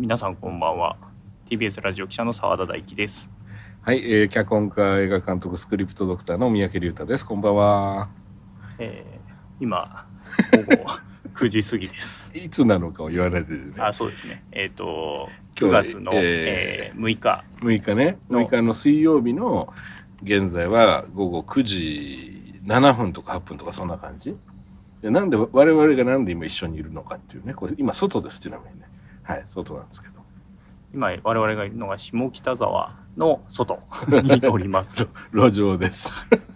皆さんこんばんは。TBS ラジオ記者の澤田大樹です。はい、えー、脚本家映画監督スクリプトドクターの三宅龍太です。こんばんは。えー、今午後 9時過ぎです。いつなのかを言わないでね。あそうですね。えっ、と9今日は月の、ええー6日。6日ね。の。6日の水曜日の現在は午後9時7分とか8分とかそんな感じ。でなんで我々がなんで今一緒にいるのかっていうね。これ今外ですちなみにねはい外なんですけど。今我々がいるのが下北沢の外 におります。路上です。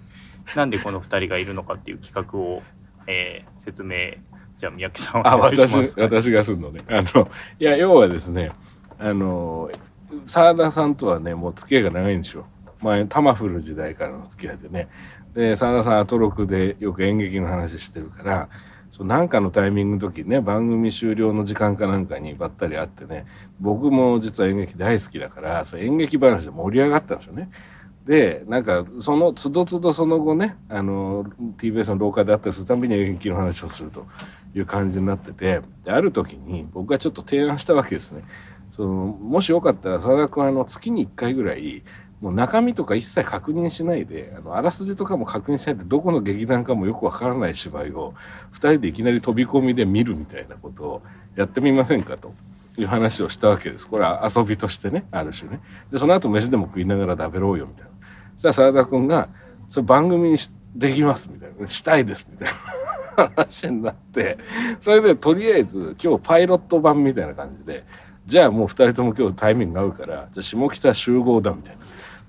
なんでこの2人がいるのかっていう企画を、えー説明じゃあ三宅さんおあ願いし私ます私がするのね。あのいや要はですねあの澤田さんとはねもう付き合いが長いんですよ。前タマフル時代からの付き合いでね。で澤田さんアトロクでよく演劇の話してるからなんかのタイミングの時ね番組終了の時間かなんかにばったり会ってね僕も実は演劇大好きだからそう演劇話で盛り上がったんですよね。でなんかそのつどつどその後ねあの TBS の廊下であったりするたびに演劇の話をするという感じになっててである時に僕がちょっと提案したわけですね。そのもしよかったら澤田君あの月に1回ぐらいもう中身とか一切確認しないであのあらすじとかも確認しないでどこの劇団かもよくわからない芝居を2人でいきなり飛び込みで見るみたいなことをやってみませんかという話をしたわけです。これは遊びとしてねある種ね。でその後飯でも食いながら食べろうよみたいな。そしたら澤田君が「それ番組にできます」みたいな「したいです」みたいな。話になってそれでとりあえず今日パイロット版みたいな感じでじゃあもう2人とも今日タイミング合うからじゃあ下北集合だみたいな。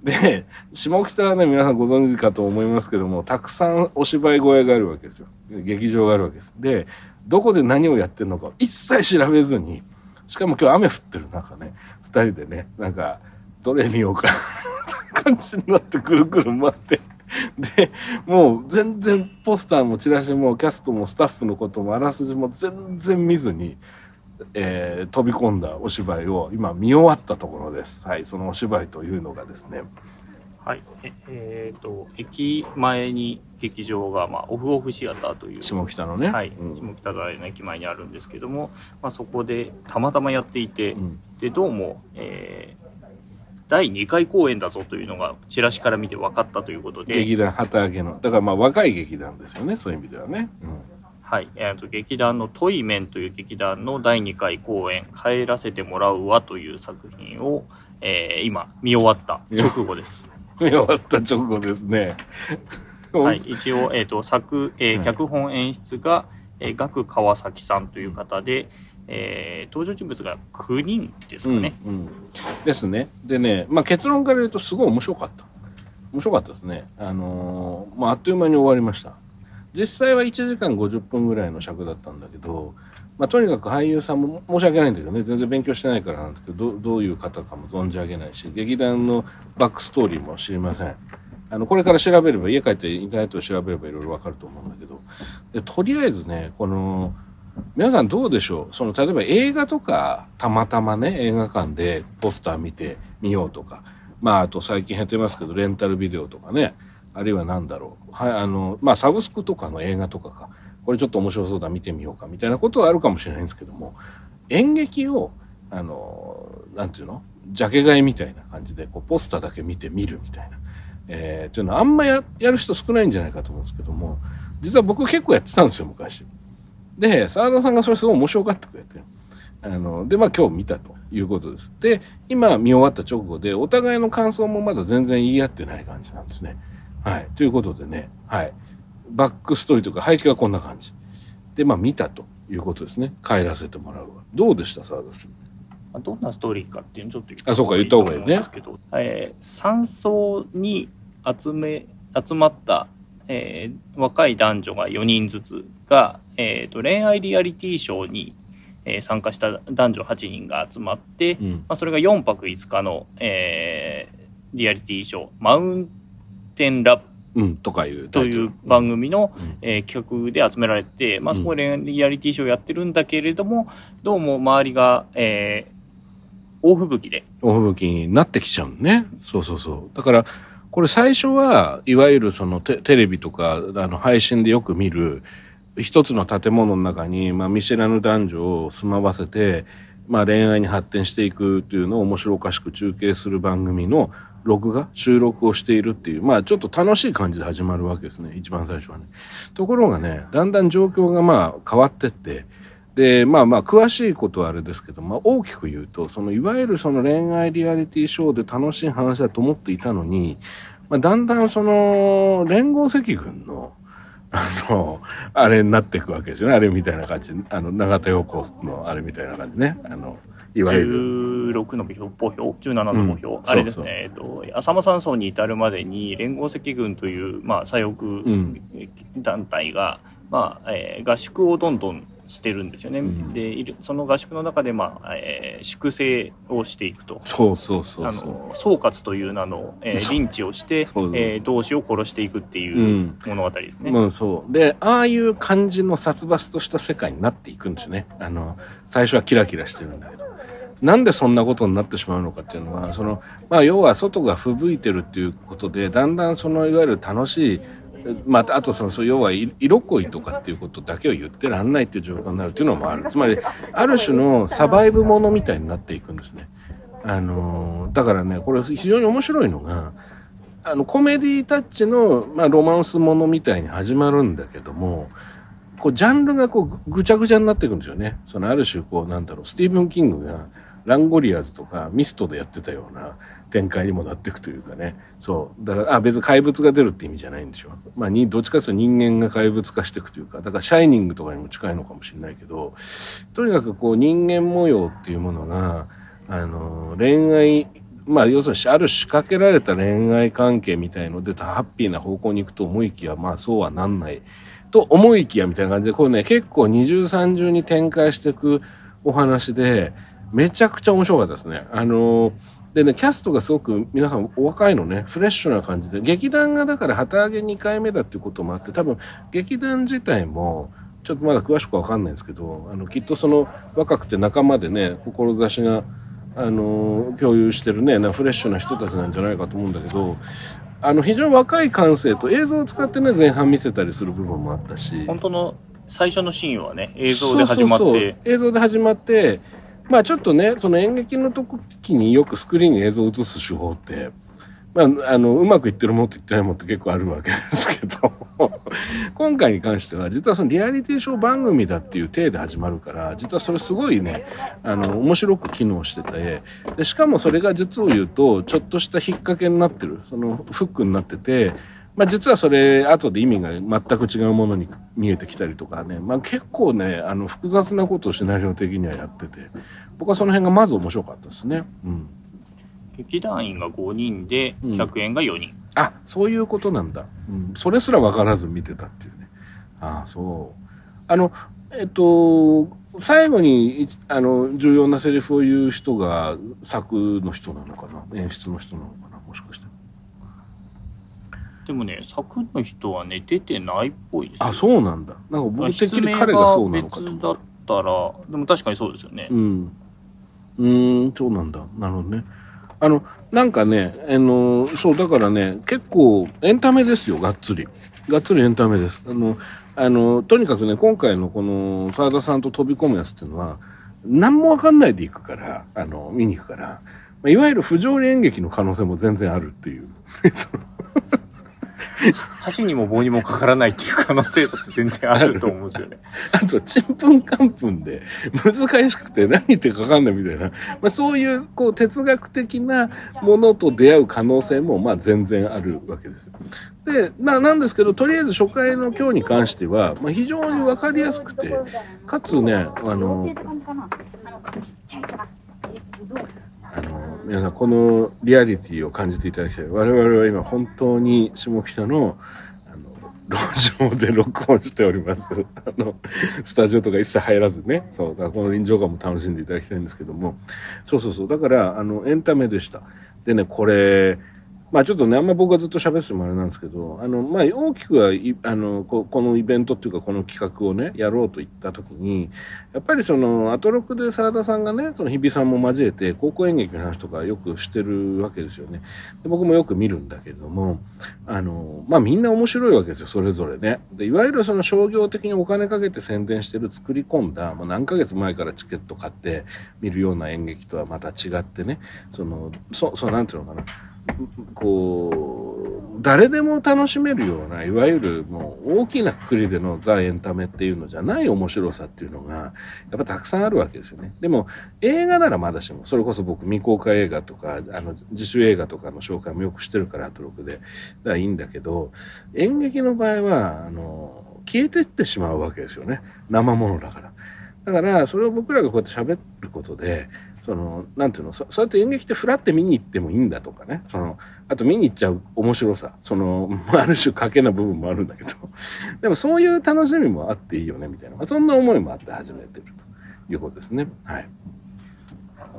で下北はね皆さんご存知かと思いますけどもたくさんお芝居小屋があるわけですよ。劇場があるわけです。でどこで何をやってるのか一切調べずにしかも今日雨降ってる中ね2人でねなんかどれ見ようか 感じになってくるくる待って。でもう全然ポスターもチラシもキャストもスタッフのこともあらすじも全然見ずに、えー飛び込んだお芝居を今見終わったところです。はい、そのお芝居というのがですね、はい。ええーと駅前に劇場が、まあ、オフオフシアターという。下北のね。はい、うん。下北沢の駅前にあるんですけども、まあ、そこでたまたまやっていて、うん。でどうも、えー第2回公演だぞというのがチラシから見て分かったということで、劇団旗揚げの。だからまあ若い劇団ですよねそういう意味ではね。うんはいえーと劇団のトイメンという劇団の第2回公演「帰らせてもらうわ」という作品を、えー今見終わった直後です。見終わった直後ですね。はい、一応、えー、と作、えーはい脚本演出が、えー、岳川崎さんという方で、えー登場人物が9人ですかね。うんうんですね。でね、まあ、結論から言うとすごい面白かった。面白かったですね。あのーまあ、あっという間に終わりました。実際は1時間50分ぐらいの尺だったんだけど、まあ、とにかく俳優さんも申し訳ないんだけどね全然勉強してないからなんですけどどどういう方かも存じ上げないし劇団のバックストーリーも知りません。あのこれから調べれば家帰ってインターネットで調べればいろいろわかると思うんだけど。でとりあえずねこの皆さんどうでしょう？その例えば映画とかたまたまね映画館でポスター見てみようとか。まああと最近減ってますけどレンタルビデオとかね。あるいは何だろう。はいあのまあサブスクとかの映画とかか。これちょっと面白そうだ見てみようかみたいなことはあるかもしれないんですけども。演劇をあのなんていうの？ジャケ買いみたいな感じでこうポスターだけ見て見るみたいな、えー、っていうのはあんまややる人少ないんじゃないかと思うんですけども。実は僕結構やってたんですよ昔。で澤田さんがそれすごい面白がってくれて。あのでまあ今日見たということです。で今見終わった直後でお互いの感想もまだ全然言い合ってない感じなんですね。はい、ということでね、はい、バックストーリーとか背景はこんな感じ。でまあ見たということですね。帰らせてもらうわ。どうでした澤田さん？まあどんなストーリーかっていうのをちょっと言あそうか言った方がいいね。ですけど、えー山荘に集め集まった、えー若い男女が4人ずつが、えー、と恋愛リアリティショーに、えー参加した男女8人が集まって、うん。まあ、それが4泊5日の、えーリアリティショー「マウンテンラブうん。とかいう」という番組の、うん。えー企画で集められて、まあ、うん。そこでリアリティショーやってるんだけれども、どうも周りが、えー大吹雪で、大吹雪になってきちゃうのね。そうそうそう。だからこれ最初はいわゆるそのテテレビとかあの配信でよく見る一つの建物の中に、まあ、見知らぬ男女を住まわせて、まあ恋愛に発展していくというのを面白おかしく中継する番組の録画、収録をしているっていう、まあちょっと楽しい感じで始まるわけですね、一番最初はね。ところがね、だんだん状況がまあ変わってって、で、まあまあ詳しいことはあれですけど、まあ大きく言うと、そのいわゆるその恋愛リアリティショーで楽しい話だと思っていたのに、まあだんだんその連合赤軍のあの、あれになっていくわけですよね。あれみたいな感じ。あの、永田陽子のあれみたいな感じね。あの、いわゆる。16の歩票、17の歩票、うん、あれですね、えっと、浅間山荘に至るまでに連合赤軍という、まあ、左翼団体が、うん、まあえー、合宿をどんどんしてるんですよね。うん、でその合宿の中で、まあえー、粛清をしていくとそうそうそうあの総括という名の、えー、リンチをして、えー、同志を殺していくっていう物語ですね。うん、そうでああいう感じの殺伐とした世界になっていくんですよね。あの最初はキラキラしてるんだけど。なんでそんなことになってしまうのかっていうのはその、まあ、要は外が吹雪いてるっていうことでだんだんそのいわゆる楽しいまあ、あとその要は色恋とかっていうことだけを言ってらんないっていう状況になるっていうのもあるつまりある種のサバイブものみたいになっていくんですね。あのだからねこれ非常に面白いのがあのコメディタッチの、まあ、ロマンスものみたいに始まるんだけどもこうジャンルがこうぐちゃぐちゃになっていくんですよね。そのある種こうなんだろうスティーブン・キングがランゴリアーズとかミストでやってたような展開にもなっていくというかね。そう。だから、あ、別に怪物が出るって意味じゃないんでしょ。まあ、に、どっちかというと人間が怪物化していくというか、だから、シャイニングとかにも近いのかもしれないけど、とにかくこう、人間模様っていうものが、あの、恋愛、まあ、要するに、ある仕掛けられた恋愛関係みたいので、ハッピーな方向に行くと思いきや、まあ、そうはなんない。と思いきやみたいな感じで、これね、結構二重三重に展開していくお話で、めちゃくちゃ面白かったですね。あのでね、キャストがすごく皆さんお若いのね、フレッシュな感じで、劇団がだから旗揚げ2回目だっていうこともあって、多分劇団自体も、ちょっとまだ詳しくわかんないんですけど、あの、きっとその若くて仲間でね、志が、あの、共有してるね、フレッシュな人たちなんじゃないかと思うんだけど、あの、非常に若い感性と映像を使ってね、前半見せたりする部分もあったし。本当の最初のシーンはね、映像で始まって。そうそうそう映像で始まって、まあちょっとね、その演劇の時によくスクリーンに映像を映す手法って、まあ、あの、うまくいってるもんと言ってないもんって結構あるわけですけど、今回に関しては、実はそのリアリティショー番組だっていう体で始まるから、実はそれすごいね、あの、面白く機能してて、で、しかもそれが実を言うと、ちょっとした引っ掛けになってる、そのフックになってて、まあ実はそれ、後で意味が全く違うものに見えてきたりとかね、まあ結構ね、あの複雑なことをシナリオ的にはやってて、僕はその辺がまず面白かったですね。うん。劇団員が5人で、客演が4人、うん、あ、そういうことなんだ。うん。それすら分からず見てたっていうね。ああ、そう。あの、えっと、最後に、あの、重要なセリフを言う人が作の人なのかな演出の人なのかな。でもね、作の人はね、出てないっぽいですあ、そうなんだ。なんか僕的に彼がそうなのかと別だったら、でも確かにそうですよね。うん。うん、そうなんだ。なるほどね。あの、なんかね、あの、そう、だからね、結構エンタメですよ、がっつり。がっつりエンタメです。あの、あの、とにかくね、今回のこの沢田さんと飛び込むやつっていうのは、何もわかんないで行くから、あの、見に行くから、いわゆる不条理演劇の可能性も全然あるっていう。箸にも棒にもかからないっていう可能性だって全然あると思うんですよね。あと、ちんぷんかんぷんで難しくて何言ってかかんないみたいな、まあ、そういう、こう、哲学的なものと出会う可能性も、まあ、全然あるわけですよ。で、まあ、なんですけど、とりあえず初回の今日に関しては、まあ、非常にわかりやすくて、かつね、あの、あの皆さんこのリアリティを感じていただきたい。我々は今本当に下北のあの路上で録音しております。あのスタジオとか一切入らずね。そうだからこの臨場感も楽しんでいただきたいんですけども。そうそうそう。だからあのエンタメでした。でねこれまあちょっとね、あんま僕がずっと喋ってもあれなんですけど、あの、まあ大きくは、あの、ここのイベントっていうかこの企画をね、やろうと言った時に、やっぱりその、アトロクで沢田さんがね、その日比さんも交えて、高校演劇の話とかよくしてるわけですよね。で僕もよく見るんだけれども、あの、まあみんな面白いわけですよ、それぞれね。で、いわゆるその商業的にお金かけて宣伝してる作り込んだ、まあ何ヶ月前からチケット買って見るような演劇とはまた違ってね、その、そ、そう、なんていうのかな。こう誰でも楽しめるようないわゆるもう大きなくくりでのザ・エンタメっていうのじゃない面白さっていうのがやっぱたくさんあるわけですよね。でも映画ならまだしもそれこそ僕未公開映画とかあの自主映画とかの紹介もよくしてるからアトロクでだからいいんだけど演劇の場合はあの消えてってしまうわけですよね生ものだから。だからそれを僕らがこうやって喋ることでその、なんていうの、そそうやって演劇ってフラって見に行ってもいいんだとかね。その、あと見に行っちゃう面白さ。その、ある種賭けな部分もあるんだけど。でもそういう楽しみもあっていいよね、みたいな。まあ、そんな思いもあって始めてるということですね。はい。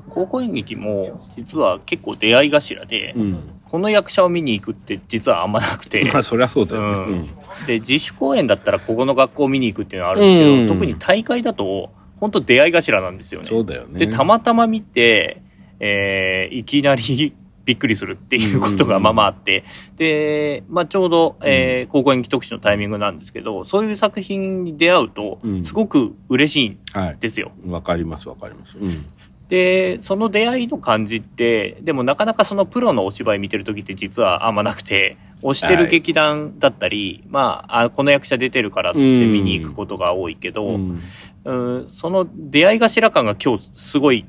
高校演劇も実は結構出会い頭で、うん、この役者を見に行くって実はあんまなくて。まあそりゃそうだよね、うんうん、で、自主公演だったらここの学校を見に行くっていうのはあるんですけど、特に大会だと、本当出会い頭なんですよね。そうだよね。で、たまたま見て、えー、いきなりびっくりするっていうことがまあまああって、で、まあちょうど、えー、高校演技特集のタイミングなんですけど、そういう作品に出会うと、すごく嬉しいんですよ。わ、はい、かりますわかります。うんで、その出会いの感じって、でもなかなかそのプロのお芝居見てる時って実はあんまなくて、推してる劇団だったり、はい、まああ、この役者出てるからっつって見に行くことが多いけど、うん、うんその出会い頭感が今日すごい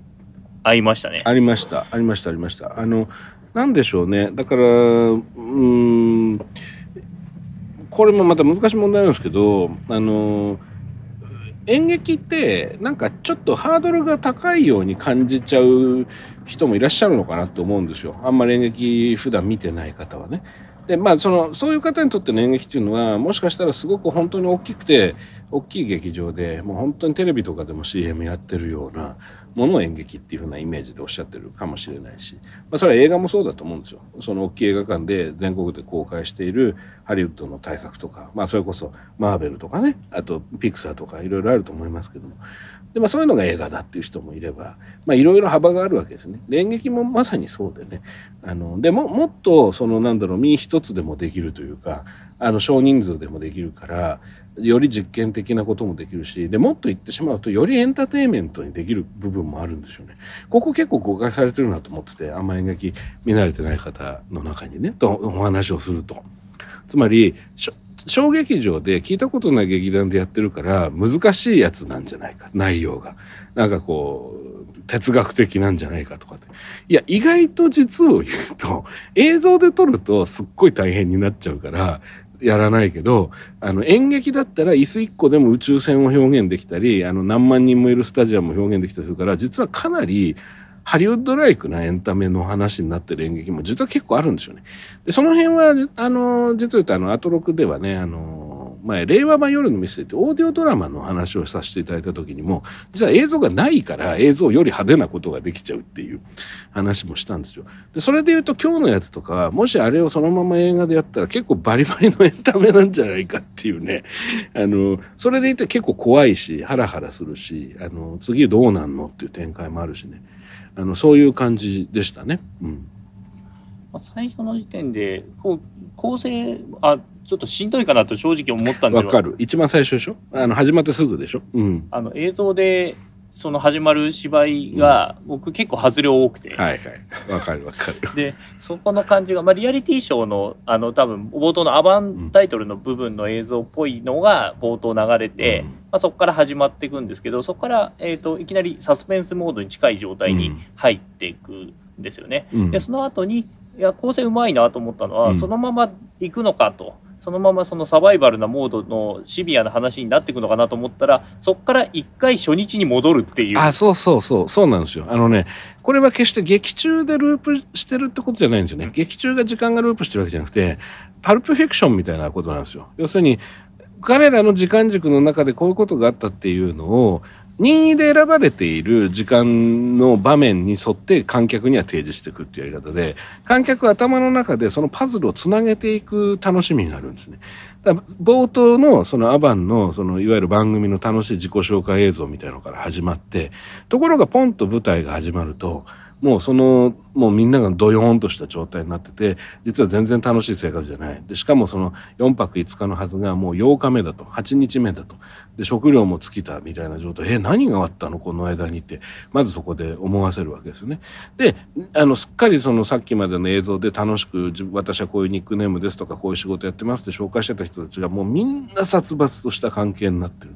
合いましたね。ありました、ありました、ありました。あの、なんでしょうね。だから、うん、これもまた難しい問題なんですけど、あの、演劇ってなんかちょっとハードルが高いように感じちゃう人もいらっしゃるのかなと思うんですよ。あんまり演劇普段見てない方はね。で、まあその、そういう方にとっての演劇っていうのは、もしかしたらすごく本当に大きくて、大きい劇場で、もう本当にテレビとかでも CM やってるようなものを演劇っていう風なイメージでおっしゃってるかもしれないし、まあそれは映画もそうだと思うんですよ。その大きい映画館で全国で公開しているハリウッドの大作とか、まあそれこそマーベルとかね、あとピクサーとかいろいろあると思いますけども、で、まあそういうのが映画だっていう人もいれば、まあいろいろ幅があるわけですね。で、演劇もまさにそうでね。あの、でも、もっと、そのなんだろう、身一つでもできるというか、あの、少人数でもできるから、より実験的なこともできるし、で、もっと言ってしまうと、よりエンターテインメントにできる部分もあるんですよね。ここ結構誤解されてるなと思ってて、あんま演劇見慣れてない方の中にね、とお話をすると。つまり、小劇場で聞いたことない劇団でやってるから難しいやつなんじゃないか。内容が。なんかこう哲学的なんじゃないかとかって。いや意外と実を言うと映像で撮るとすっごい大変になっちゃうからやらないけど、あの演劇だったら椅子一個でも宇宙船を表現できたり、あの何万人もいるスタジアムを表現できたりするから、実はかなりハリウッドライクなエンタメの話になってる演劇も実は結構あるんですよね。で、その辺は、あの、実は言うとあの、アトロクではね、あの、前、令和版夜のミステリーってオーディオドラマの話をさせていただいた時にも、実は映像がないから映像より派手なことができちゃうっていう話もしたんですよ。で、それで言うと今日のやつとか、もしあれをそのまま映画でやったら結構バリバリのエンタメなんじゃないかっていうね。あの、それで言って結構怖いし、ハラハラするし、あの、次どうなんのっていう展開もあるしね。あのそういう感じでしたね。うん最初の時点でこう構成あちょっとしんどいかなと正直思ったんですよ。わかる。一番最初でしょ？あの始まってすぐでしょ？うん。あの映像でその始まる芝居が、僕結構外れ多くて。はいはい。わかるわかる。で、そこの感じが、まあリアリティショーの、あの多分冒頭のアバンタイトルの部分の映像っぽいのが冒頭流れて、うん、まあそこから始まっていくんですけど、そこから、えっ、ー、と、いきなりサスペンスモードに近い状態に入っていくんですよね。うん、で、その後に、いや、構成うまいなと思ったのは、うん、そのまま行くのかと。そのままそのサバイバルなモードのシビアな話になっていくのかなと思ったら、そこから一回初日に戻るっていう。あ、そうそうそう、そうなんですよ。あのね、これは決して劇中でループしてるってことじゃないんですよね。劇中が時間がループしてるわけじゃなくて、パルプフィクションみたいなことなんですよ。要するに、彼らの時間軸の中でこういうことがあったっていうのを、任意で選ばれている時間の場面に沿って観客には提示していくっていうやり方で、観客は頭の中でそのパズルをつなげていく楽しみがあるんですね。だ冒頭のそのアバンのそのいわゆる番組の楽しい自己紹介映像みたいなのから始まって、ところがポンと舞台が始まると、もうその、もうみんながドヨーンとした状態になってて、実は全然楽しい生活じゃない。で、しかもその4泊5日のはずがもう8日目だと、8日目だと。で、食料も尽きたみたいな状態。え、何があったの？この間にって、まずそこで思わせるわけですよね。で、あの、すっかりそのさっきまでの映像で楽しく、私はこういうニックネームですとか、こういう仕事やってますって紹介してた人たちがもうみんな殺伐とした関係になってる。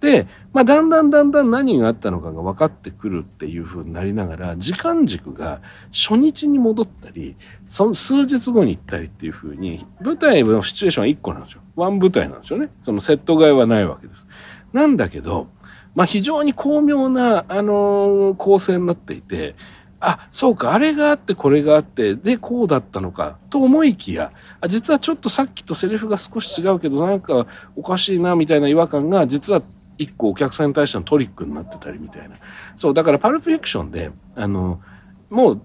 で、まあ、だんだんだんだん何があったのかが分かってくるっていう風になりながら、時間軸が初日に戻ったり、その数日後に行ったりっていう風に、舞台のシチュエーションは1個なんですよ。ワン舞台なんですよね。そのセット替えはないわけです。なんだけど、まあ、非常に巧妙な、あのー、構成になっていて、あ、そうか、あれがあってこれがあって、で、こうだったのか、と思いきや、あ実はちょっとさっきとセリフが少し違うけど、なんかおかしいな、みたいな違和感が、実は一個お客さんに対してのトリックになってたりみたいな。そう、だからパルプフィクションで、あの、もう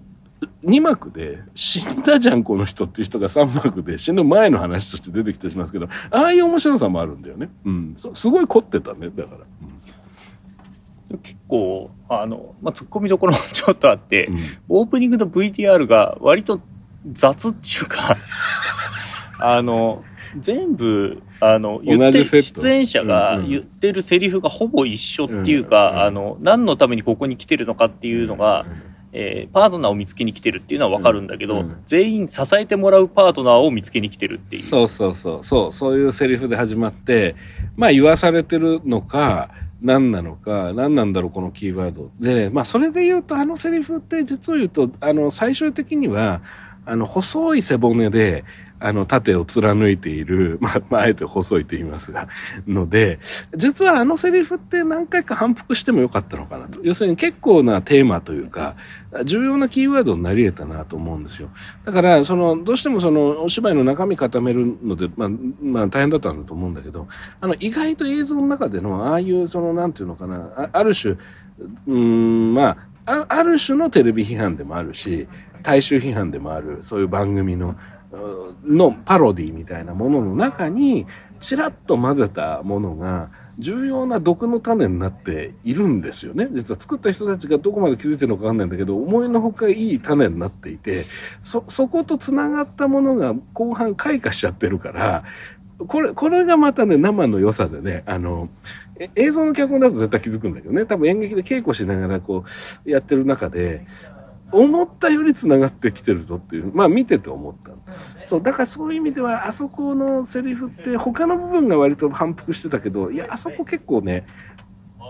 2幕で死んだじゃんこの人っていう人が3幕で死ぬ前の話として出てきたりしますけどああいう面白さもあるんだよね。うん、すごい凝ってたねだから。うん、結構あの、まあ、ツッコミどころもちょっとあって、うん、オープニングの VTR が割と雑っていうか あの全部あの言って出演者が言ってるセリフがほぼ一緒っていうか、あの何のためにここに来てるのかっていうのが。うんえー、パートナーを見つけに来てるっていうのは分かるんだけど、うん、全員支えてもらうパートナーを見つけに来てるっていう。そうそうそう。そうそういうセリフで始まってまあ言わされてるのか何なのか何なんだろうこのキーワード。でまあそれで言うとあのセリフって実を言うとあの最終的にはあの細い背骨であの、縦を貫いている、まあ、まあ、あえて細いと言いますが、ので、実はあのセリフって何回か反復してもよかったのかなと。要するに結構なテーマというか、重要なキーワードになり得たなと思うんですよ。だから、その、どうしてもその、お芝居の中身固めるので、まあ、まあ、大変だったんだと思うんだけど、あの、意外と映像の中での、ああいう、その、なんていうのかな、あある種、うん、まあ、ある種のテレビ批判でもあるし、大衆批判でもある、そういう番組の、のパロディみたいなものの中にちらっと混ぜたものが重要な毒の種になっているんですよね。実は作った人たちがどこまで気づいてるのかわかんないんだけど、思いのほかいい種になっていて、そ、そこと繋がったものが後半開花しちゃってるから、これ、これがまたね、生の良さでね、あの、映像の脚本だと絶対気づくんだけどね、多分演劇で稽古しながらこう、やってる中で、思ったより繋がってきてるぞっていう、まあ見てて思った。そう、だからそういう意味では、あそこのセリフって他の部分が割と反復してたけど、いや、あそこ結構ね、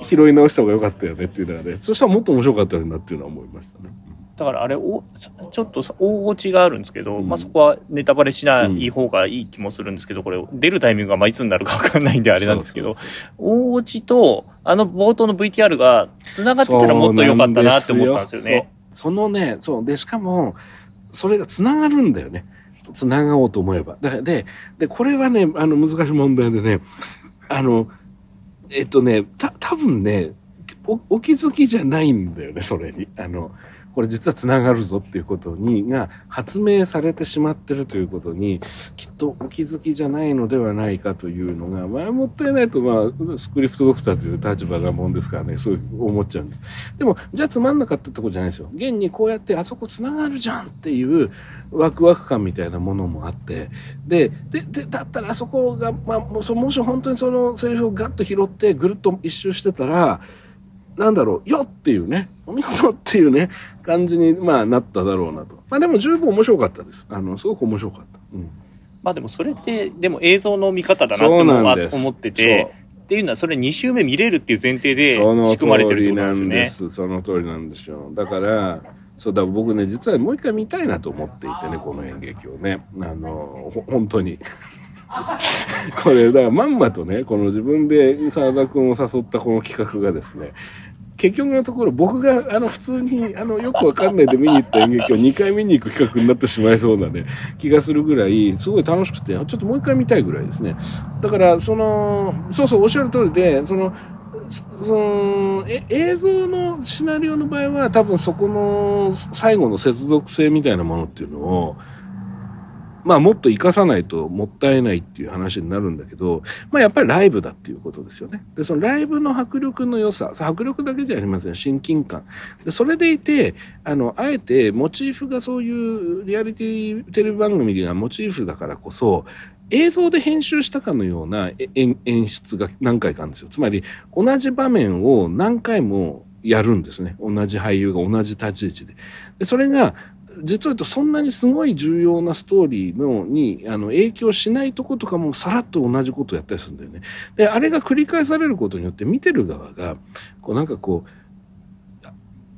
拾い直した方が良かったよねっていうのがね、そしたらもっと面白かったよなっていうのは思いましたね。だからあれお、ちょっと大落ちがあるんですけど、うん、まあそこはネタバレしない方がいい気もするんですけど、これ出るタイミングがまあいつになるかわかんないんであれなんですけど、大落ちとあの冒頭の VTR が繋がってたらもっと良かったなって思ったんですよね。そのね、そう。で、しかも、それが繋がるんだよね。繋がおうと思えば。で、で、これはね、あの、難しい問題でね、あの、えっとね、た、多分ねお、お気づきじゃないんだよね、それに。あの、これ実はつながるぞっていうことにが発明されてしまってるということにきっとお気づきじゃないのではないかというのがまあもったいないとまあスクリプトドクターという立場がもんですからねそう思っちゃうんですでもじゃあつまんなかったってことじゃないですよ現にこうやってあそこつながるじゃんっていうワクワク感みたいなものもあってででだったらあそこが、まあ、もしもし本当にそのセリフをガッと拾ってぐるっと一周してたらなんだろう、よっていうね、お見事っていうね、感じに、まあ、なっただろうなと。まあ、でも十分面白かったです。あの、すごく面白かった。うん。まあ、でもそれって、でも映像の見方だなって思ってて、っていうのは、それ2周目見れるっていう前提で仕組まれてるってことなんですよね。その通りなんですよ。だから、そうだ、僕ね、実はもう一回見たいなと思っていてね、この演劇をね。あの、本当に。これ、だからまんまとね、この自分で沢田君を誘ったこの企画がですね、結局のところ僕があの普通にあのよくわかんないで見に行った演劇を2回見に行く企画になってしまいそうなね気がするぐらいすごい楽しくてちょっともう一回見たいぐらいですね。だからそのそうそうおっしゃる通りでそのそのえ映像のシナリオの場合は多分そこの最後の接続性みたいなものっていうのをまあもっと活かさないともったいないっていう話になるんだけど、まあやっぱりライブだっていうことですよね。で、そのライブの迫力の良さ、迫力だけじゃありません。親近感。で、それでいて、あの、あえてモチーフがそういうリアリティテレビ番組がモチーフだからこそ、映像で編集したかのような演出が何回かあるんですよ。つまり、同じ場面を何回もやるんですね。同じ俳優が同じ立ち位置で。でそれが、実を言うとそんなにすごい重要なストーリーのにあの影響しないとことかもさらっと同じことをやったりするんだよね。で、あれが繰り返されることによって見てる側が、こうなんかこう、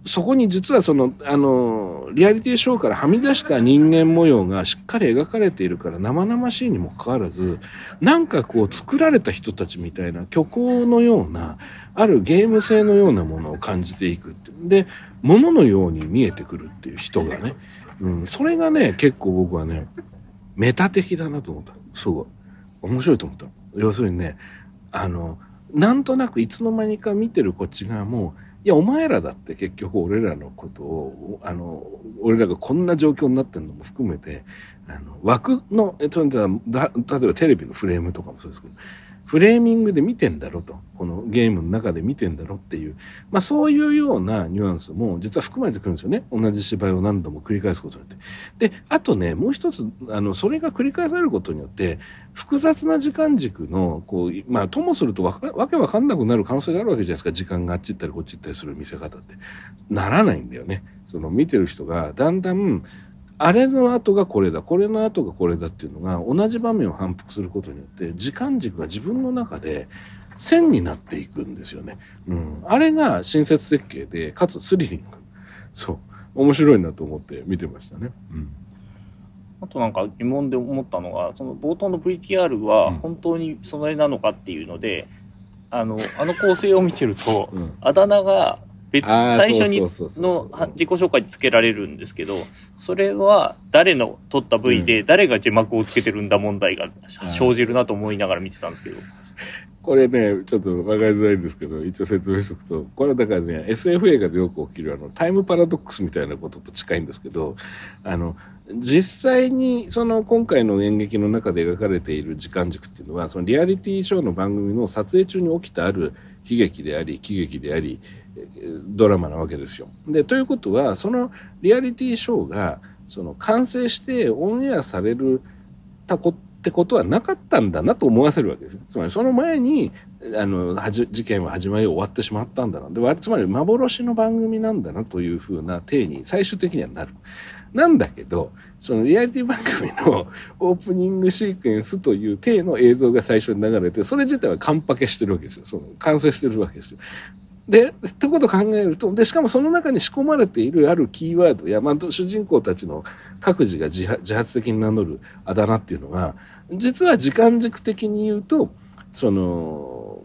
そこに実はその、あの、リアリティショーからはみ出した人間模様がしっかり描かれているから生々しいにもかかわらず、なんかこう作られた人たちみたいな虚構のような、あるゲーム性のようなものを感じていくで、もののように見えてくるっていう人がね、うん、それがね、結構僕はね、メタ的だなと思った。すごい。面白いと思った。要するにね、あの、なんとなくいつの間にか見てるこっち側も、いや、お前らだって結局俺らのことを、あの、俺らがこんな状況になってるのも含めて、あの、枠の、えっと、例えばテレビのフレームとかもそうですけど、フレーミングで見てんだろと。このゲームの中で見てんだろっていう。まあそういうようなニュアンスも実は含まれてくるんですよね。同じ芝居を何度も繰り返すことによって。で、あとね、もう一つ、あの、それが繰り返されることによって、複雑な時間軸の、こう、まあともするとわわけわかんなくなる可能性があるわけじゃないですか。時間があっち行ったりこっち行ったりする見せ方って。ならないんだよね。その見てる人がだんだん、あれの後がこれだ、これの後がこれだっていうのが同じ場面を反復することによって時間軸が自分の中で線になっていくんですよね。うん。あれが親切設計で、かつスリリング。そう。面白いなと思って見てましたね。うん。あとなんか疑問で思ったのが、その冒頭の VTR は本当にそれなのかっていうので、うん、あの、あの構成を見てると、うん、あだ名が別最初にの自己紹介につけられるんですけどそれは誰の撮った V で誰が字幕をつけてるんだ問題が生じるなと思いながら見てたんですけど。これね、ちょっと分かりづらいんですけど、一応説明しておくと、これはだからね、SF 映画でよく起きるあの、タイムパラドックスみたいなことと近いんですけど、あの、実際にその今回の演劇の中で描かれている時間軸っていうのは、そのリアリティショーの番組の撮影中に起きたある悲劇であり、喜劇であり、ドラマなわけですよ。でということはそのリアリティショーがその完成してオンエアされるたこってことはなかったんだなと思わせるわけですよ。つまりその前にあの事件は始まり終わってしまったんだなでつまり幻の番組なんだなというふうな体に最終的にはなる。なんだけどそのリアリティ番組の オープニングシークエンスという体の映像が最初に流れてそれ自体は完パケしてるわけですよ。その完成してるわけですよ。で、ってことを考えると、で、しかもその中に仕込まれているあるキーワードや、まあ、主人公たちの各自が自発的に名乗るあだ名っていうのが、実は時間軸的に言うと、その、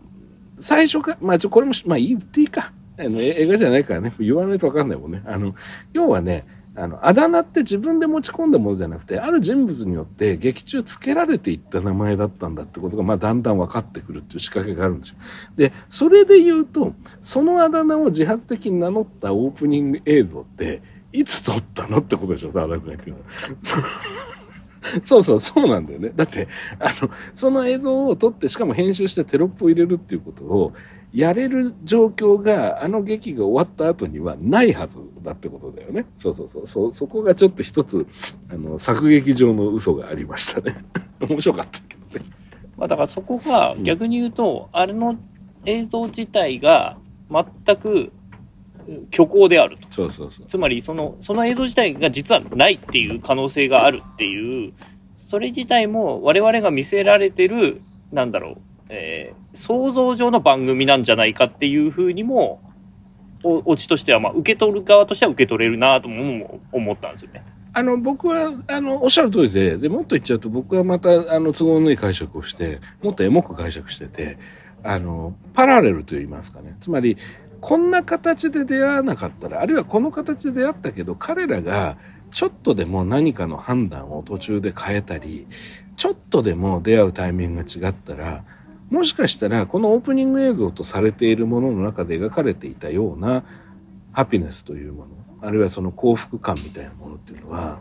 最初か、まあ、ちょ、これも、まあ、言っていいか。あの、映画じゃないからね、言わないとわかんないもんね。あの、要はね、あの、あだ名って自分で持ち込んだものじゃなくて、ある人物によって劇中付けられていった名前だったんだってことが、まあ、だんだん分かってくるっていう仕掛けがあるんですよ。で、それで言うと、そのあだ名を自発的に名乗ったオープニング映像って、いつ撮ったのってことでしょ、さ、あだくねって そうそう、そうなんだよね。だって、あの、その映像を撮って、しかも編集してテロップを入れるっていうことを、やれる状況があの劇が終わった後にはないはずだってことだよね。そうそうそう。そそこがちょっと一つ、あの、作劇上の嘘がありましたね。面白かったけどね。まあだからそこが逆に言うと、うん、あれの映像自体が全く虚構であると。そうそうそう。つまりその、その映像自体が実はないっていう可能性があるっていう、それ自体も我々が見せられてる、なんだろう、えー、想像上の番組なんじゃないかっていうふうにも、オチとしては、まあ、受け取る側としては受け取れるなとも思ったんですよね。あの、僕は、あの、おっしゃる通りで、で、もっと言っちゃうと、僕はまた、あの、都合のいい解釈をして、もっとエモく解釈してて、あの、パラレルと言いますかね。つまり、こんな形で出会わなかったら、あるいはこの形で出会ったけど、彼らが、ちょっとでも何かの判断を途中で変えたり、ちょっとでも出会うタイミングが違ったら、もしかしたらこのオープニング映像とされているものの中で描かれていたようなハピネスというものあるいはその幸福感みたいなものっていうのは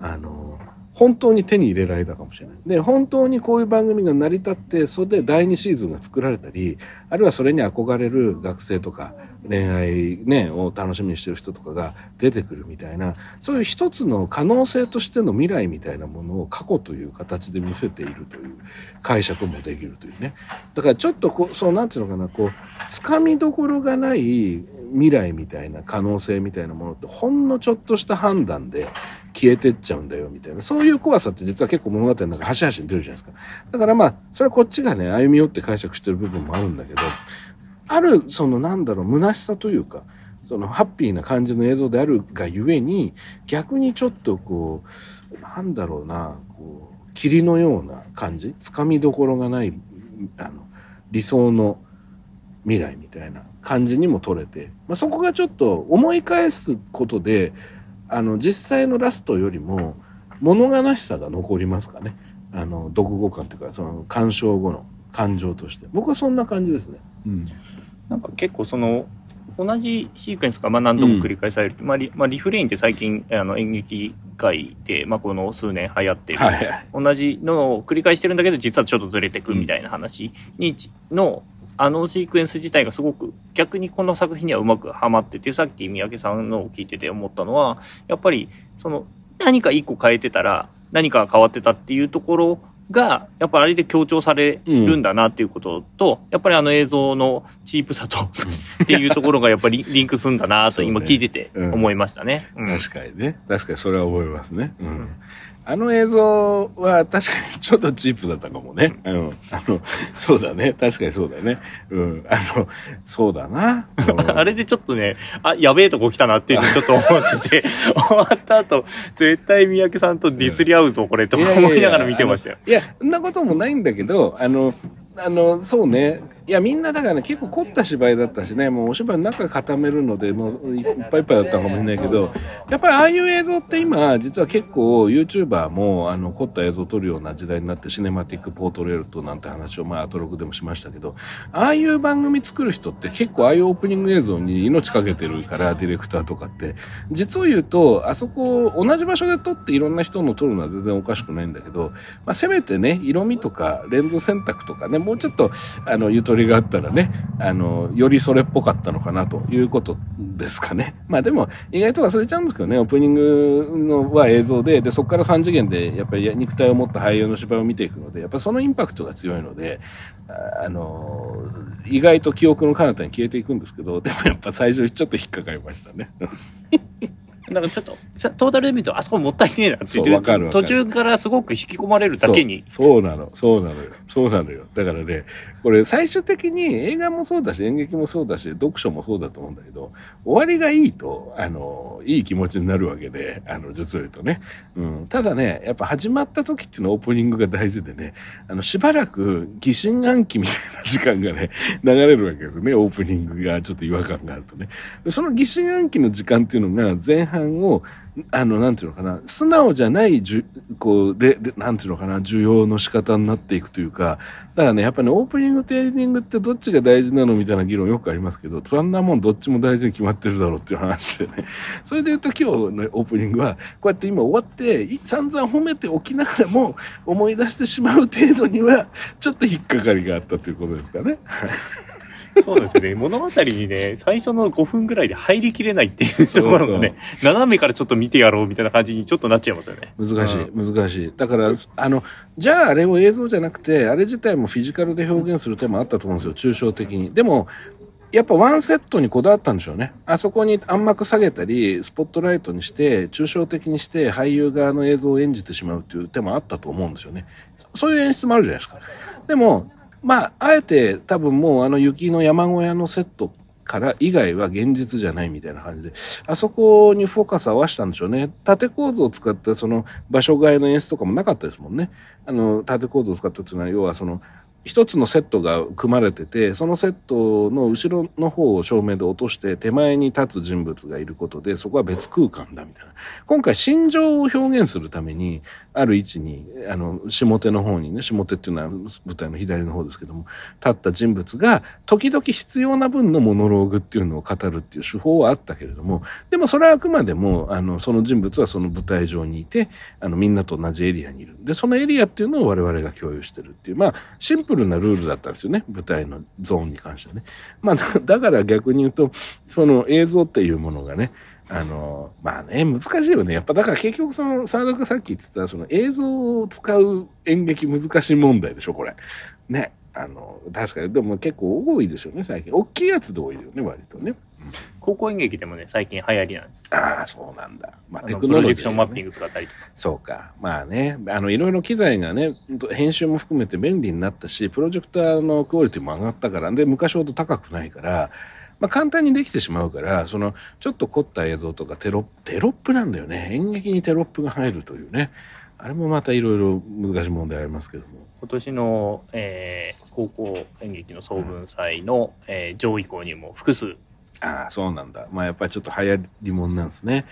あの本当に手に入れられたかもしれない。で、本当にこういう番組が成り立って、それで第2シーズンが作られたり、あるいはそれに憧れる学生とか、恋愛ね、を楽しみにしてる人とかが出てくるみたいな、そういう一つの可能性としての未来みたいなものを過去という形で見せているという解釈もできるというね。だからちょっとこう、そうなんていうのかな、こう、つかみどころがない未来みたいな可能性みたいなものってほんのちょっとした判断で消えてっちゃうんだよみたいな。そういう怖さって実は結構物語の中端々に出るじゃないですか。だからまあそれはこっちがね歩み寄って解釈してる部分もあるんだけどあるそのなんだろう虚しさというかそのハッピーな感じの映像であるがゆえに逆にちょっとこうなんだろうなこう霧のような感じつかみどころがないあの理想の未来みたいな感じにも取れて、まあ、そこがちょっと思い返すことであの実際のラストよりも物悲しさが残りますかね。あの読後感というかその鑑賞後の感情として。僕はそんな感じですね。うん、なんか結構その同じシークエンスがまあ何度も繰り返される、うん、まあリまあ、リフレインって最近あの演劇界で、まあ、この数年流行ってる、はいはい、同じのを繰り返してるんだけど実はちょっとずれてくみたいな話に、のあのシークエンス自体がすごく逆にこの作品にはうまくはまってて、さっき三宅さんのを聞いてて思ったのは、やっぱりその何か一個変えてたら何かが変わってたっていうところが、やっぱあれで強調されるんだなっていうことと、うん、やっぱりあの映像のチープさとっていうところがやっぱりリンクするんだなと今聞いてて思いましたね。ねうん、確かにね。確かにそれは思いますね。うんあの映像は確かにちょっとチープだったかもね。うん。あの、そうだね。確かにそうだね。うん。あの、そうだな。あれでちょっとね、あ、やべえとこ来たなっていうのちょっと思ってて、終わった後、絶対三宅さんとディスり合うぞ、これ、と思いながら見てましたよ。いや、そんなこともないんだけど、あの、あの、そうね。いや、みんなだからね、結構凝った芝居だったしね、もうお芝居の中固めるので、もういっぱいいっぱいだったかもしれないけど、やっぱりああいう映像って今、実は結構 YouTuber も、あの、凝った映像を撮るような時代になって、シネマティックポートレートなんて話を、まあ、アトロクでもしましたけど、ああいう番組作る人って結構ああいうオープニング映像に命かけてるから、ディレクターとかって、実を言うと、あそこ、同じ場所で撮っていろんな人の撮るのは全然おかしくないんだけど、まあ、せめてね、色味とか、レンズ選択とかね、もうちょっと、あの、ゆとりがあったらね、あの、よりそれっぽかったのかなということですかね。まあでも、意外と忘れちゃうんですけどね、オープニングのは映像で、で、そこから3次元で、やっぱり肉体を持った俳優の芝居を見ていくので、やっぱそのインパクトが強いので、あの、意外と記憶の彼方に消えていくんですけど、でもやっぱ最初ちょっと引っかかりましたね。なんかちょっと、トータルで見ると、あそこもったいねえなって言って途中からすごく引き込まれるだけにそ。そうなの、そうなのよ。そうなのよ。だからね、これ最終的に映画もそうだし、演劇もそうだし、読書もそうだと思うんだけど、終わりがいいと、あの、いい気持ちになるわけで、あの、実を言うとね。うん。ただね、やっぱ始まった時っていうのはオープニングが大事でね、あの、しばらく疑心暗鬼みたいな時間がね、流れるわけですね。オープニングがちょっと違和感があるとね。その疑心暗鬼の時間っていうのが前半をあの、なんていうのかな、素直じゃないじゅ、こう、れ、なんていうのかな、需要の仕方になっていくというか、だからね、やっぱね、オープニングとエンディングってどっちが大事なのみたいな議論よくありますけど、そんなもんどっちも大事に決まってるだろうっていう話でね。それで言うと今日のオープニングは、こうやって今終わって、散々褒めておきながらも、思い出してしまう程度には、ちょっと引っかかりがあったということですかね。そうですよね。物語にね、最初の5分ぐらいで入りきれないっていうところがね、斜めからちょっと見てやろうみたいな感じにちょっとなっちゃいますよね。難しい、難しい。だから、あの、じゃああれを映像じゃなくて、あれ自体もフィジカルで表現する手もあったと思うんですよ、抽象的に。でも、やっぱワンセットにこだわったんでしょうね。あそこに暗幕下げたり、スポットライトにして、抽象的にして俳優側の映像を演じてしまうっていう手もあったと思うんですよね。そういう演出もあるじゃないですか。でも、まあ、あえて多分もうあの雪の山小屋のセットから以外は現実じゃないみたいな感じで、あそこにフォーカス合わせたんでしょうね。縦構造を使ったその場所替えの演出とかもなかったですもんね。あの、縦構造を使ったっていうのは、要はその、一つのセットが組まれてて、そのセットの後ろの方を照明で落として手前に立つ人物がいることで、そこは別空間だみたいな。今回心情を表現するために、ある位置に、あの、下手の方にね、下手っていうのは舞台の左の方ですけども、立った人物が、時々必要な分のモノローグっていうのを語るっていう手法はあったけれども、でもそれはあくまでも、あの、その人物はその舞台上にいて、あの、みんなと同じエリアにいる。で、そのエリアっていうのを我々が共有してるっていう、まあ、シンプルなルールだったんですよね。舞台のゾーンに関してはね。まあ、だから逆に言うと、その映像っていうものがね、あの、まあね、難しいよね。やっぱだから結局その、沢田がさっき言ってた、その映像を使う演劇難しい問題でしょ、これ。ね。あの、確かに、でも結構多いでしょうね、最近。大きいやつで多いよね、割とね。高校演劇でもね、最近流行りなんです。ああ、そうなんだ。まあ、テクノロジー、ね、プロジェクションマッピング使ったりとか。そうか。まあね、あの、いろいろ機材がね、編集も含めて便利になったし、プロジェクターのクオリティも上がったから、で、昔ほど高くないから、まあ、簡単にできてしまうから、その、ちょっと凝った映像とかテロ、テロップなんだよね。演劇にテロップが入るというね。あれもまたいろいろ難しい問題ありますけども。今年の、えー、高校演劇の総文祭の、うん、えー、上位校にも複数。ああ、そうなんだ。まあやっぱりちょっと流行りもんなんですね。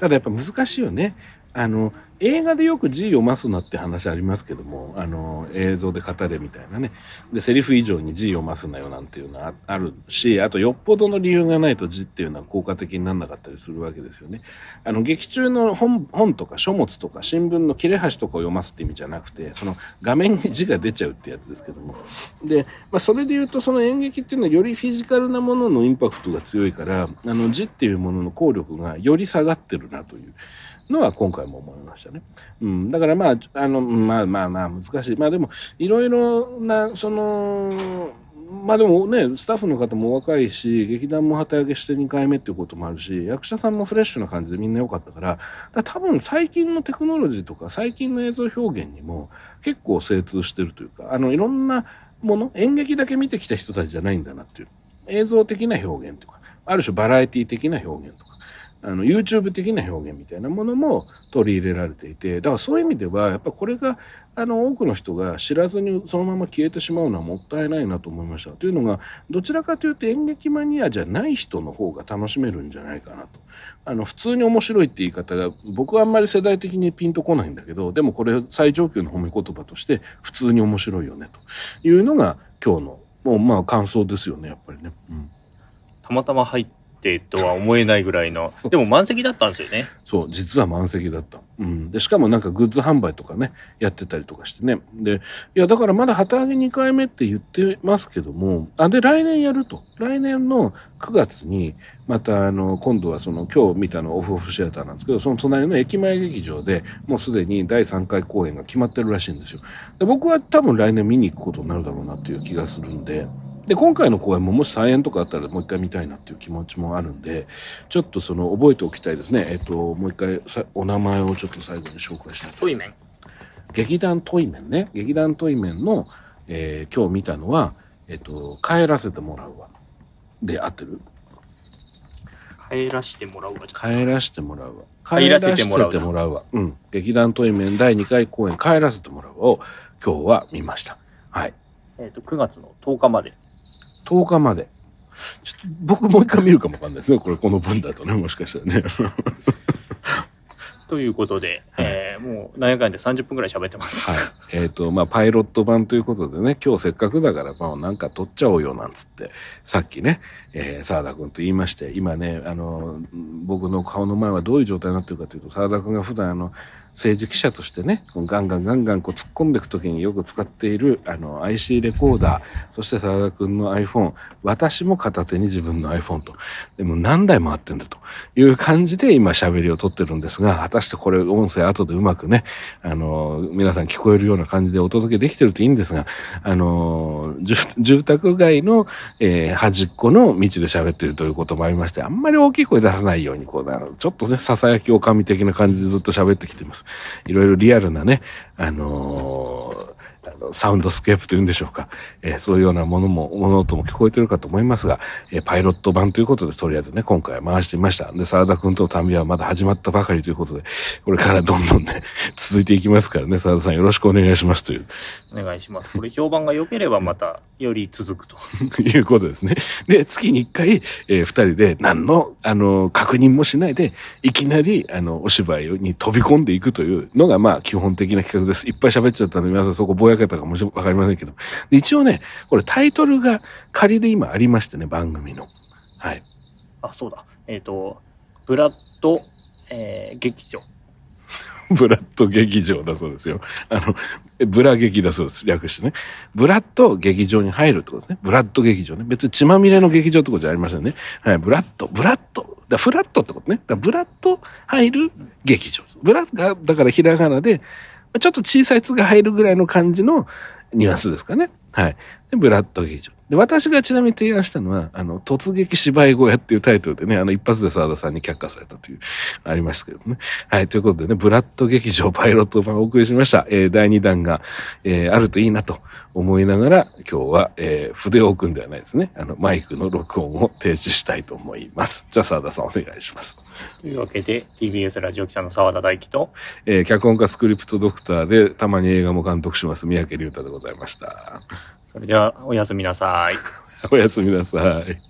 ただやっぱ難しいよね。あの、映画でよく字読ますなって話ありますけども、あの、映像で語れみたいなね。で、セリフ以上に字読ますなよなんていうのはあるし、あとよっぽどの理由がないと字っていうのは効果的にならなかったりするわけですよね。あの、劇中の本、本とか書物とか新聞の切れ端とかを読ますって意味じゃなくて、その画面に字が出ちゃうってやつですけども。で、まあ、それで言うとその演劇っていうのはよりフィジカルなもののインパクトが強いから、あの、字っていうものの効力がより下がってるなという。のは今回も思いましたね。うん。だからまあ、あの、まあまあまあ難しい。まあでも、いろいろな、その、まあでもね、スタッフの方も若いし、劇団も旗揚げして2回目っていうこともあるし、役者さんもフレッシュな感じでみんな良かったから、から多分最近のテクノロジーとか最近の映像表現にも結構精通してるというか、あの、いろんなもの、演劇だけ見てきた人たちじゃないんだなっていう。映像的な表現とか、ある種バラエティ的な表現とか。あの YouTube 的な表現みたいなものも取り入れられていてだからそういう意味ではやっぱこれがあの多くの人が知らずにそのまま消えてしまうのはもったいないなと思いました。というのがどちらかというと演劇マニアじゃない人の方が楽しめるんじゃないかなと。あの普通に面白いって言い方が僕はあんまり世代的にピンとこないんだけどでもこれ最上級の褒め言葉として普通に面白いよねというのが今日のもうまあ感想ですよねやっぱりね。うん。たまたま入っってとは思えないぐらいの。でも満席だったんですよね。そう、実は満席だった。うん。で、しかもなんかグッズ販売とかね、やってたりとかしてね。で、いや、だからまだ旗揚げ2回目って言ってますけども、あ、で、来年やると。来年の9月に、またあの、今度はその、今日見たのオフオフシアターなんですけど、その隣の駅前劇場でもうすでに第3回公演が決まってるらしいんですよ。で僕は多分来年見に行くことになるだろうなっていう気がするんで、で、今回の公演ももし再演とかあったらもう一回見たいなっていう気持ちもあるんで、ちょっとその覚えておきたいですね。えっと、もう一回さお名前をちょっと最後に紹介したい。トイメン。劇団トイメンね。劇団トイメンの、えー、今日見たのは、えっと、帰らせてもらうわ。で、合ってる？帰らしてもらうわ。帰らしてもらうわ。帰らせてもらうもらうわ。うん。劇団トイメン第2回公演、帰らせてもらうわを今日は見ました。はい。えっ、と、9月の10日まで10日まで。ちょっと僕もう一回見るかもわかんないですね。これ、この分だとね、もしかしたらね。ということで、はい、えー、もう何やかんで30分ぐらい喋ってます。はい。えっ、ー、と、まあ、パイロット版ということでね、今日せっかくだから、まあ、なんか撮っちゃおうよ、なんつって、さっきね、えー、沢田君と言いまして、今ね、あの、僕の顔の前はどういう状態になってるかというと、沢田君が普段あの、政治記者としてね、ガンガンガンガンこう突っ込んでいくときによく使っているあの IC レコーダー、そして沢田くんの iPhone、私も片手に自分の iPhone と。でも何台もあってんだという感じで今喋りを撮ってるんですが、果たしてこれ音声後でうまくね、あの、皆さん聞こえるような感じでお届けできてるといいんですが、あの、住宅街の、えー、端っこの道で喋ってるということもありまして、あんまり大きい声出さないように、こう、ちょっとね、囁きおかみ的な感じでずっと喋ってきてます。いろいろリアルなね、あのーあのサウンドスケープというんでしょうか。えーそういうようなものも、物音も聞こえてるかと思いますが、えーパイロット版ということで、とりあえずね、今回は回してみました。で、沢田くんとの旅はまだ始まったばかりということで、これからどんどんね、続いていきますからね、沢田さんよろしくお願いしますという。お願いします。これ評判が良ければまたより続くと。いうことですね。で、月に一回、えー二人で何の、あの、確認もしないで、いきなり、あの、お芝居に飛び込んでいくというのが、まあ、基本的な企画です。いっぱい喋っちゃったんで、皆さんそこぼやけたかもしれわかりませんけど。で一応ね、これタイトルが仮で今ありましてね、番組の。はい。あ、そうだ。えっ、と、ブラッド、えー劇場。ブラッド劇場だそうですよ。あの、えブラ劇だそうです。略してね。ブラッド劇場に入るってことですね。ブラッド劇場ね。別に血まみれの劇場ってことじゃありませんね。はい。ブラッド、ブラッド。だフラットってことね。だブラッド入る劇場。ブラが、だからひらがなで、ちょっと小さい「つ」が入るぐらいの感じのニュアンスですかね。はい。で、ブラッド劇場。で、私がちなみに提案したのは、あの、突撃芝居小屋っていうタイトルでね、あの、一発で沢田さんに却下されたという、ありましたけどね。はい。ということでね、ブラッド劇場パイロット版をお送りしました。えー、第2弾が、えー、あるといいなと思いながら、今日は、えー、筆を置くんではないですね。あの、マイクの録音を停止したいと思います。じゃあ、沢田さんお願いします。というわけで、TBS ラジオ記者の澤田大樹と、えー、脚本家スクリプトドクターで、たまに映画も監督します、三宅隆太でございました。それではおやすみなさい。おやすみなさい。